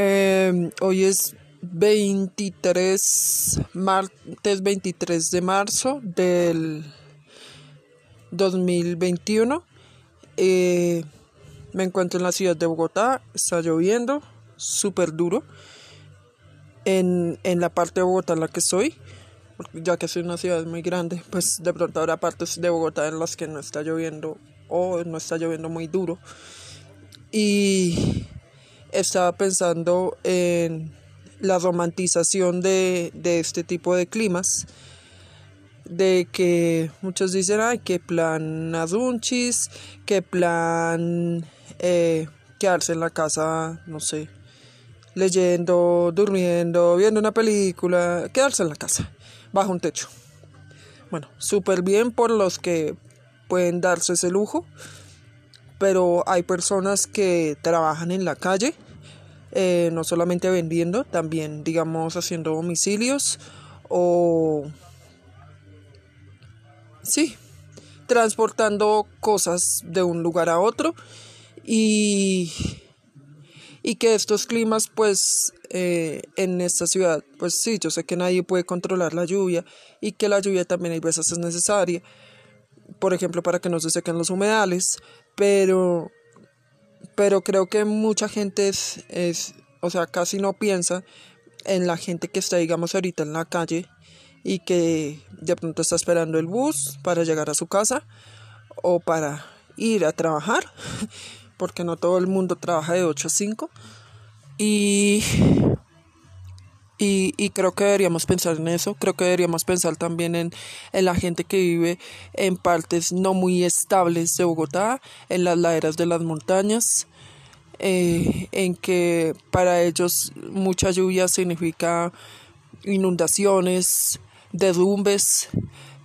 Eh, hoy es 23, martes 23 de marzo del 2021. Eh, me encuentro en la ciudad de Bogotá, está lloviendo, súper duro. En, en la parte de Bogotá en la que estoy, ya que es una ciudad muy grande, pues de pronto habrá partes de Bogotá en las que no está lloviendo o no está lloviendo muy duro. Y estaba pensando en la romantización de, de este tipo de climas de que muchos dicen, ay, qué plan adunchis, qué plan eh, quedarse en la casa, no sé, leyendo, durmiendo, viendo una película, quedarse en la casa, bajo un techo. Bueno, súper bien por los que pueden darse ese lujo, pero hay personas que trabajan en la calle, eh, no solamente vendiendo, también, digamos, haciendo domicilios o... Sí, transportando cosas de un lugar a otro. Y, y que estos climas pues eh, en esta ciudad pues sí, yo sé que nadie puede controlar la lluvia y que la lluvia también hay veces es necesaria, por ejemplo para que no se sequen los humedales, pero, pero creo que mucha gente es, es, o sea, casi no piensa en la gente que está digamos ahorita en la calle y que de pronto está esperando el bus para llegar a su casa o para ir a trabajar, porque no todo el mundo trabaja de 8 a 5. Y, y, y, creo que deberíamos pensar en eso, creo que deberíamos pensar también en, en la gente que vive en partes no muy estables de Bogotá, en las laderas de las montañas, eh, en que para ellos mucha lluvia significa inundaciones, derrumbes,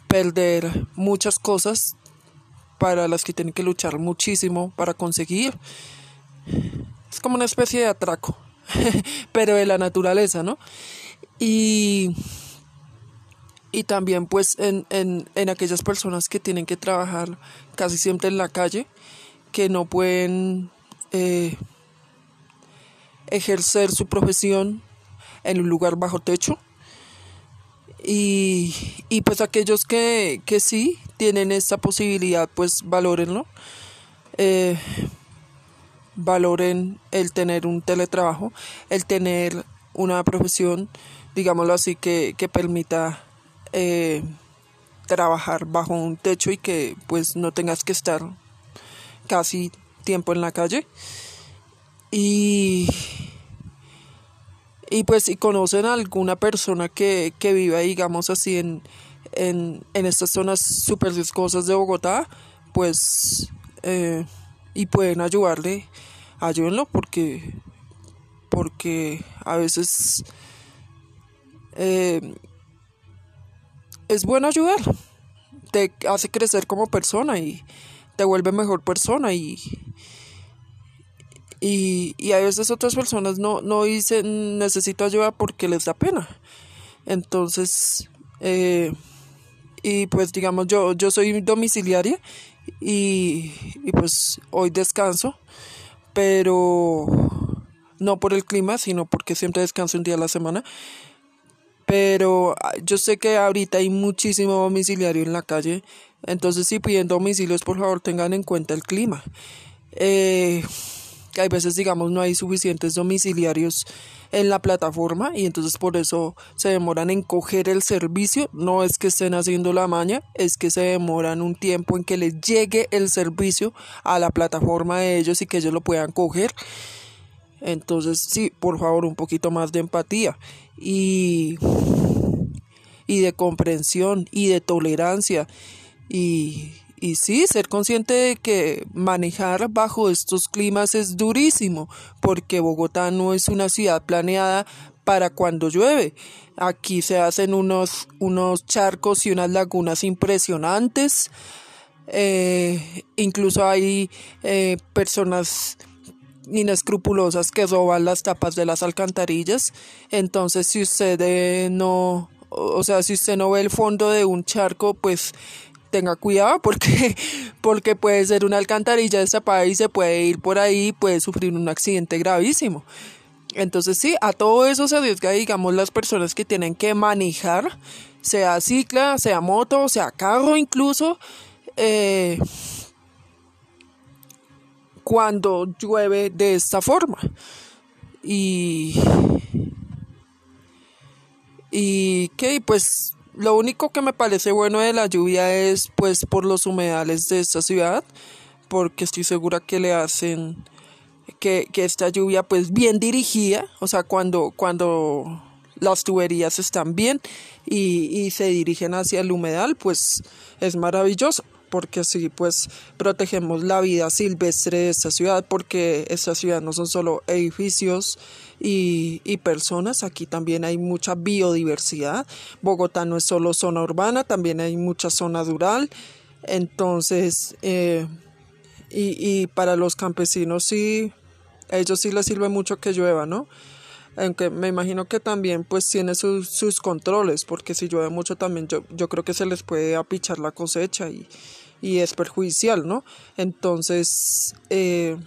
perder muchas cosas para las que tienen que luchar muchísimo para conseguir. Es como una especie de atraco, pero de la naturaleza, ¿no? Y, y también pues en, en, en aquellas personas que tienen que trabajar casi siempre en la calle, que no pueden eh, ejercer su profesión en un lugar bajo techo y, y pues aquellos que, que sí tienen esta posibilidad, pues valórenlo. Eh, valoren el tener un teletrabajo, el tener una profesión, digámoslo así, que, que permita eh, trabajar bajo un techo y que pues no tengas que estar casi tiempo en la calle. Y y pues si conocen a alguna persona que, que viva, digamos así, en, en, en estas zonas súper viscosas de Bogotá, pues, eh, y pueden ayudarle, ayúdenlo porque, porque a veces eh, es bueno ayudar, te hace crecer como persona y te vuelve mejor persona y, y, y a veces otras personas no, no dicen necesito ayuda porque les da pena. Entonces, eh, y pues digamos, yo, yo soy domiciliaria y, y pues hoy descanso, pero no por el clima, sino porque siempre descanso un día a la semana. Pero ah, yo sé que ahorita hay muchísimo domiciliario en la calle, entonces si piden domicilios, por favor tengan en cuenta el clima. Eh, hay veces, digamos, no hay suficientes domiciliarios en la plataforma y entonces por eso se demoran en coger el servicio. No es que estén haciendo la maña, es que se demoran un tiempo en que les llegue el servicio a la plataforma de ellos y que ellos lo puedan coger. Entonces, sí, por favor, un poquito más de empatía y, y de comprensión y de tolerancia y, y sí, ser consciente de que manejar bajo estos climas es durísimo, porque Bogotá no es una ciudad planeada para cuando llueve. Aquí se hacen unos, unos charcos y unas lagunas impresionantes. Eh, incluso hay eh, personas inescrupulosas que roban las tapas de las alcantarillas. Entonces, si usted no, o sea, si usted no ve el fondo de un charco, pues tenga cuidado porque, porque puede ser una alcantarilla destapada y se puede ir por ahí y puede sufrir un accidente gravísimo. Entonces sí, a todo eso se arriesga, digamos, las personas que tienen que manejar, sea cicla, sea moto, sea carro incluso, eh, cuando llueve de esta forma. Y, y que pues lo único que me parece bueno de la lluvia es pues por los humedales de esta ciudad, porque estoy segura que le hacen que, que esta lluvia pues bien dirigida, o sea, cuando, cuando las tuberías están bien y, y se dirigen hacia el humedal, pues es maravilloso porque así pues protegemos la vida silvestre de esta ciudad, porque esta ciudad no son solo edificios y, y, personas, aquí también hay mucha biodiversidad. Bogotá no es solo zona urbana, también hay mucha zona rural. Entonces, eh, y, y para los campesinos sí, a ellos sí les sirve mucho que llueva, ¿no? aunque me imagino que también pues tiene sus, sus controles, porque si llueve mucho también yo, yo creo que se les puede apichar la cosecha y, y es perjudicial, ¿no? Entonces, eh,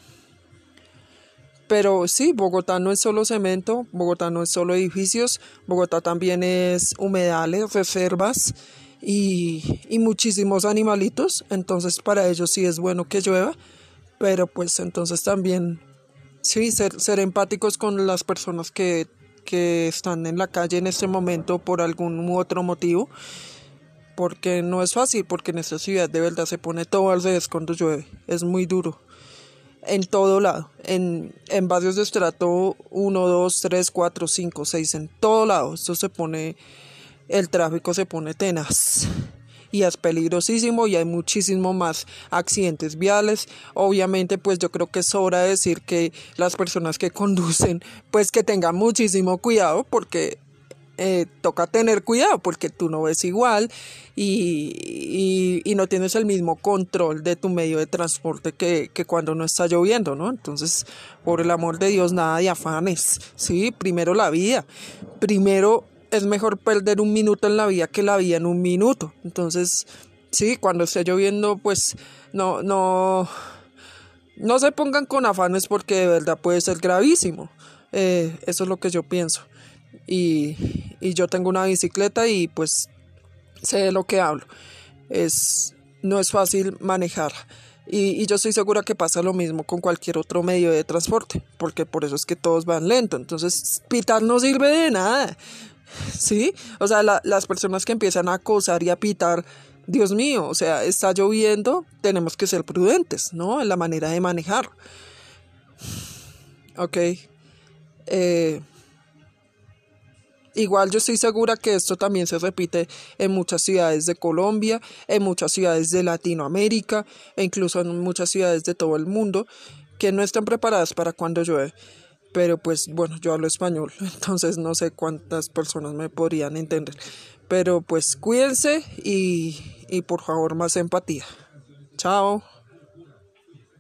pero sí, Bogotá no es solo cemento, Bogotá no es solo edificios, Bogotá también es humedales, reservas y, y muchísimos animalitos, entonces para ellos sí es bueno que llueva, pero pues entonces también sí, ser, ser empáticos con las personas que, que están en la calle en este momento por algún u otro motivo porque no es fácil, porque en esta ciudad de verdad se pone todo al revés cuando llueve, es muy duro. En todo lado, en, en barrios de estrato 1, 2, 3, 4, 5, 6, en todo lado, esto se pone, el tráfico se pone tenaz y es peligrosísimo y hay muchísimo más accidentes viales. Obviamente, pues yo creo que es hora de decir que las personas que conducen, pues que tengan muchísimo cuidado porque eh, toca tener cuidado porque tú no ves igual y, no tienes el mismo control de tu medio de transporte que, que, cuando no está lloviendo, ¿no? Entonces, por el amor de Dios, nada de afanes, ¿sí? Primero la vida, primero es mejor perder un minuto en la vida que la vida en un minuto. Entonces, sí, cuando esté lloviendo, pues no, no, no se pongan con afanes porque de verdad puede ser gravísimo. Eh, eso es lo que yo pienso y, yo tengo una bicicleta y pues sé de lo que hablo. Es, no es fácil manejar. Y, y, yo estoy segura que pasa lo mismo con cualquier otro medio de transporte, porque por eso es que todos van lento. Entonces, pitar no sirve de nada. ¿Sí? O sea, la, las personas que empiezan a acosar y a pitar, Dios mío, o sea, está lloviendo, tenemos que ser prudentes, ¿no? En la manera de manejar. Ok. Eh, Igual yo estoy segura que esto también se repite en muchas ciudades de Colombia, en muchas ciudades de Latinoamérica e incluso en muchas ciudades de todo el mundo que no están preparadas para cuando llueve. Pero pues bueno, yo hablo español, entonces no sé cuántas personas me podrían entender. Pero pues cuídense y, y por favor más empatía. Chao.